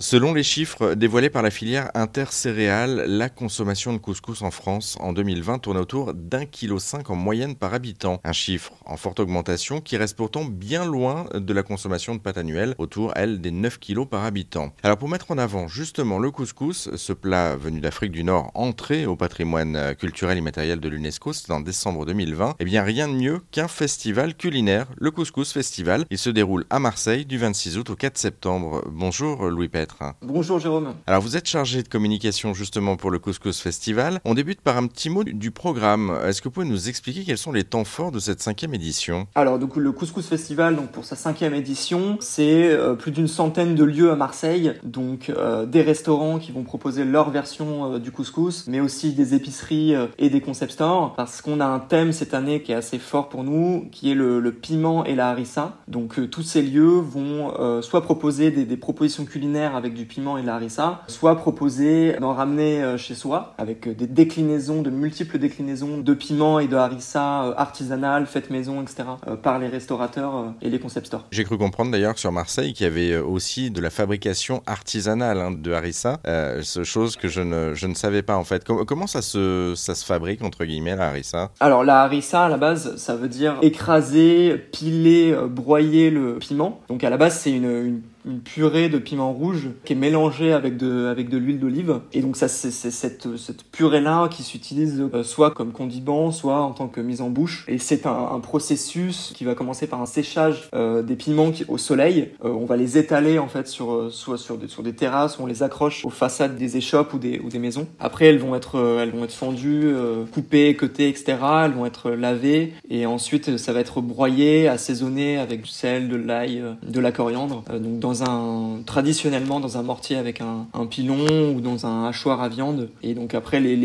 Selon les chiffres dévoilés par la filière intercéréale, la consommation de couscous en France en 2020 tourne autour d'un kilo cinq en moyenne par habitant. Un chiffre en forte augmentation qui reste pourtant bien loin de la consommation de pâte annuelle, autour, elle, des 9 kilos par habitant. Alors pour mettre en avant justement le couscous, ce plat venu d'Afrique du Nord, entré au patrimoine culturel immatériel de l'UNESCO, c'est en décembre 2020, eh bien rien de mieux qu'un festival culinaire, le Couscous Festival. Il se déroule à Marseille du 26 août au 4 septembre. Bonjour Louis Pêtre. Bonjour Jérôme. Alors vous êtes chargé de communication justement pour le Couscous Festival. On débute par un petit mot du programme. Est-ce que vous pouvez nous expliquer quels sont les temps forts de cette cinquième édition? Alors donc le Couscous Festival, donc pour sa cinquième édition, c'est euh, plus d'une centaine de lieux à Marseille, donc euh, des restaurants qui vont proposer leur version euh, du couscous, mais aussi des épiceries et des concept stores, parce qu'on a un thème cette année qui est assez fort pour nous, qui est le, piment et la harissa. Donc tous ces lieux vont soit proposer des, des propositions culinaires avec du piment et de la harissa, soit proposer d'en ramener euh, chez soi avec euh, des déclinaisons, de multiples déclinaisons de piment et de harissa euh, artisanales, faites maison, etc. par les restaurateurs et les concept stores. J'ai cru comprendre d'ailleurs sur Marseille qu'il y avait aussi de la fabrication artisanale hein, de harissa, euh, chose que je ne, je ne savais pas en fait. comment ça se, ça se fabrique entre guillemets la harissa? Alors la harissa à la base ça veut dire écraser, piler, broyer le piment. Donc à la base c'est une, une une purée de piment rouge qui est mélangée avec de, avec de l'huile d'olive. Et donc ça, c'est cette, cette purée-là qui s'utilise euh, soit comme condiment, soit en tant que mise en bouche. Et c'est un, processus qui va commencer par un séchage euh, des piments au soleil. Euh, on va les étaler en fait sur, soit sur des, sur des terrasses, on les accroche aux façades des échoppes ou des, ou des maisons. Après, elles vont être, elles vont être fendues, coupées, cotées, etc. Elles vont être lavées et ensuite ça va être broyé, assaisonné avec du sel, de l'ail, de la coriandre. donc un traditionnellement dans un mortier avec un, pilon ou dans un hachoir à viande. Et donc après les,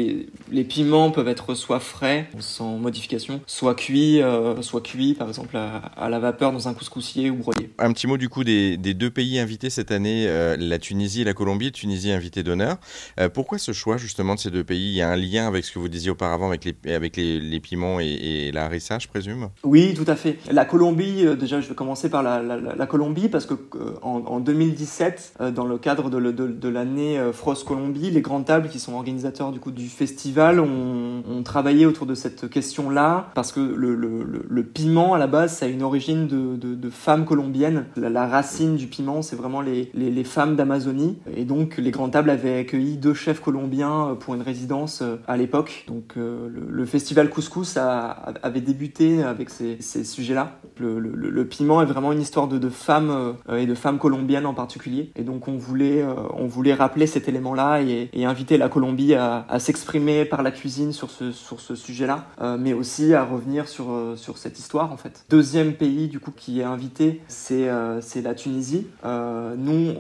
les, piments peuvent être soit frais sans modification, soit cuits, euh, soit cuits par exemple à, la vapeur dans un couscoussier ou broyé. Un petit mot du coup des, des deux pays invités cette année, euh, la Tunisie et la Colombie. Tunisie invité d'honneur. Euh, pourquoi ce choix justement de ces deux pays? Il y a un lien avec ce que vous disiez auparavant avec les, avec les, les piments et, la harissa, je présume? Oui, tout à fait. La Colombie, déjà je vais commencer par la, la, Colombie parce que en, en 2017, euh, dans le cadre de, l'année euh, Frost Colombie, les grandes tables qui sont organisateurs du coup du festival ont, travaillé autour de cette question-là parce que le, piment à la base a une origine de, femmes colombiennes. La, racine du piment c'est vraiment les, femmes d'Amazonie et donc les grandes tables avaient accueilli deux chefs colombiens euh, pour une résidence à l'époque. Donc le, festival Couscous avait débuté avec ces sujets-là. Le, piment est vraiment une histoire de, femmes et de femmes colombiennes colombienne en particulier. Et donc on voulait, euh, on voulait rappeler cet élément-là et, inviter la Colombie à, s'exprimer par la cuisine sur ce, sur ce sujet-là, euh, mais aussi à revenir sur, euh, sur cette histoire en fait. Deuxième pays du coup qui est invité, c'est c'est la Tunisie. nous,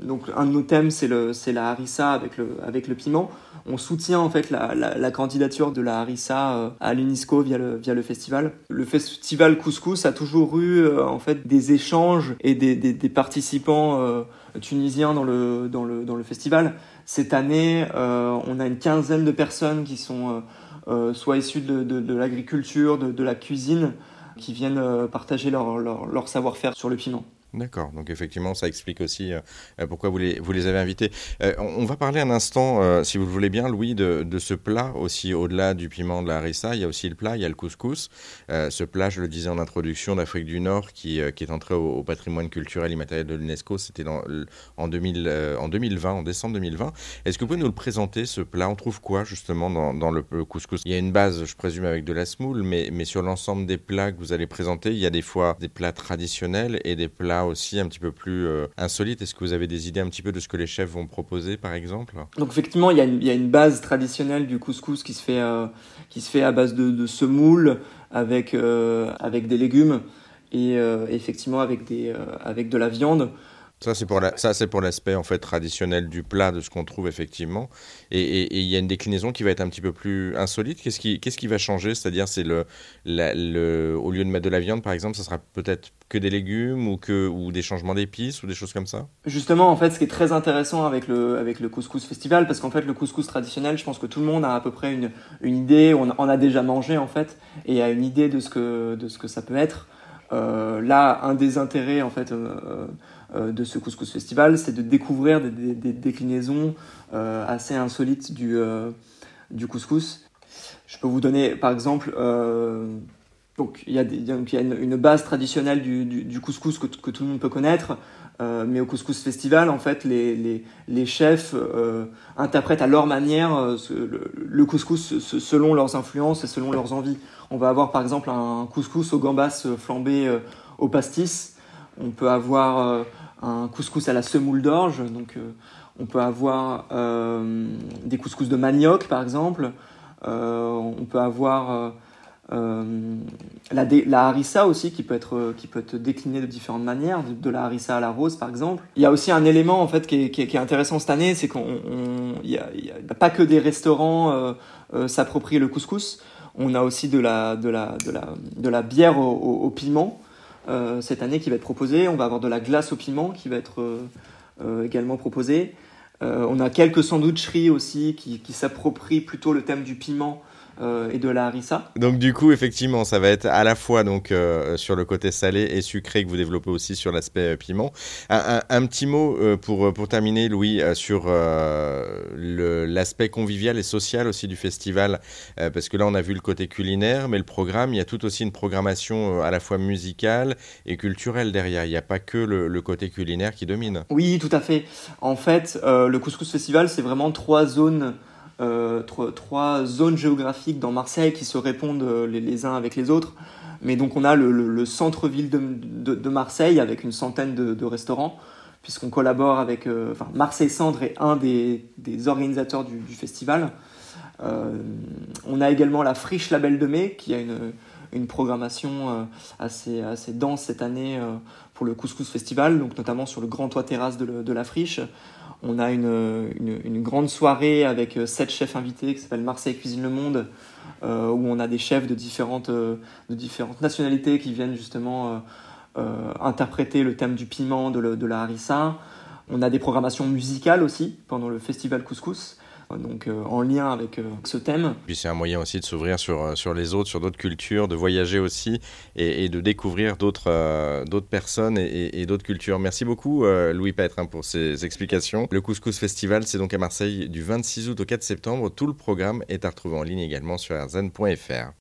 donc un de nos thèmes c'est la harissa avec le avec le piment. On soutient en fait la, la, candidature de la harissa à l'UNESCO via le via le festival. Le festival Couscous a toujours eu en fait des échanges et des, participants euh, tunisiens dans le, festival. Cette année, euh, on a une quinzaine de personnes qui sont euh, soit issues de, l'agriculture, de, la cuisine, qui viennent partager leur savoir-faire sur le piment. D'accord, donc effectivement, ça explique aussi euh, euh, pourquoi vous les, vous les avez invités. Euh, on, va parler un instant, si vous le voulez bien, Louis, de, de ce plat aussi, au-delà du piment de la harissa, il y a aussi le plat, il y a le couscous. ce plat, je le disais en introduction, d'Afrique du Nord, qui, qui est entré au, patrimoine culturel immatériel de l'UNESCO, c'était en, 2000, en 2020, en décembre 2020. Est-ce que vous pouvez nous le présenter, ce plat? On trouve quoi justement dans, dans le, couscous? Il y a une base, je présume, avec de la semoule, mais, mais sur l'ensemble des plats que vous allez présenter, il y a des fois des plats traditionnels et des plats aussi un petit peu plus euh, insolite. Est-ce que vous avez des idées un petit peu de ce que les chefs vont proposer, par exemple? Donc effectivement, il y, y, a une base traditionnelle du couscous qui se fait, euh, qui se fait à base de, de semoule avec, euh, avec des légumes et effectivement avec, des, avec de la viande. Ça, c'est pour, la, l'aspect en fait traditionnel du plat, de ce qu'on trouve effectivement. Et il y a une déclinaison qui va être un petit peu plus insolite. Qu'est-ce qui, qu'est-ce qui va changer? C'est-à-dire, c'est le, le, au lieu de mettre de la viande, par exemple, ça sera peut-être que des légumes ou, que, ou des changements d'épices ou des choses comme ça? Justement, en fait, ce qui est très intéressant avec le, avec le couscous festival, parce qu'en fait, le couscous traditionnel, je pense que tout le monde a à peu près une, une idée, on en a déjà mangé en fait, et a une idée de ce que, de ce que ça peut être. Euh, là, un des intérêts en fait. Euh, de ce couscous festival, c'est de découvrir des, déclinaisons assez insolites du, du couscous. Je peux vous donner par exemple donc il y a, une, base traditionnelle du, couscous que, tout le monde peut connaître, euh, mais au couscous festival, en fait, les, chefs euh, interprètent à leur manière euh, le, couscous selon leurs influences et selon leurs envies. On va avoir par exemple un couscous au gambas flambé au pastis. On peut avoir un couscous à la semoule d'orge. Donc on peut avoir des couscous de manioc par exemple. on peut avoir euh, la, harissa aussi qui peut être qui peut être déclinée de différentes manières, de, la harissa à la rose par exemple. Il y a aussi un élément en fait qui est, intéressant cette année, c'est qu'on il y, a, pas que des restaurants euh, euh, s'approprient le couscous, on a aussi de la de la de la de la bière au, piment euh, cette année qui va être proposée. On va avoir de la glace au piment qui va être euh, également proposée. on a quelques sandwicheries aussi qui, qui s'approprient plutôt le thème du piment euh, et de la harissa. Donc du coup, effectivement, ça va être à la fois donc euh, sur le côté salé et sucré que vous développez aussi sur l'aspect euh, piment. Un, petit mot pour, pour terminer, Louis, sur l'aspect convivial et social aussi du festival, parce que là, on a vu le côté culinaire, mais le programme, il y a tout aussi une programmation à la fois musicale et culturelle derrière. Il n'y a pas que le, le, côté culinaire qui domine. Oui, tout à fait. En fait, le Couscous Festival, c'est vraiment trois zones euh, trois, zones géographiques dans Marseille qui se répondent euh, les, uns avec les autres. Mais donc on a le, centre-ville de, Marseille avec une centaine de, restaurants, puisqu'on collabore avec... Euh, Marseille Cendre est un des, organisateurs du, festival. on a également la Friche Label de Mai, qui a une, une programmation assez, assez dense cette année pour le Couscous Festival, donc notamment sur le grand toit terrasse de, la Friche. On a une, grande soirée avec euh, sept chefs invités qui s'appelle Marseille Cuisine le Monde, euh, où on a des chefs de différentes, euh, de différentes nationalités qui viennent justement interpréter le thème du piment, de, de la harissa. On a des programmations musicales aussi pendant le festival Couscous donc euh, en lien avec euh, ce thème. Puis c'est un moyen aussi de s'ouvrir sur, euh, sur les autres, sur d'autres cultures, de voyager aussi et, de découvrir d'autres d'autres personnes et, d'autres cultures. Merci beaucoup Louis Petre hein, pour ces explications. Le Couscous Festival, c'est donc à Marseille du 26 août au 4 septembre. Tout le programme est à retrouver en ligne également sur rzn.fr.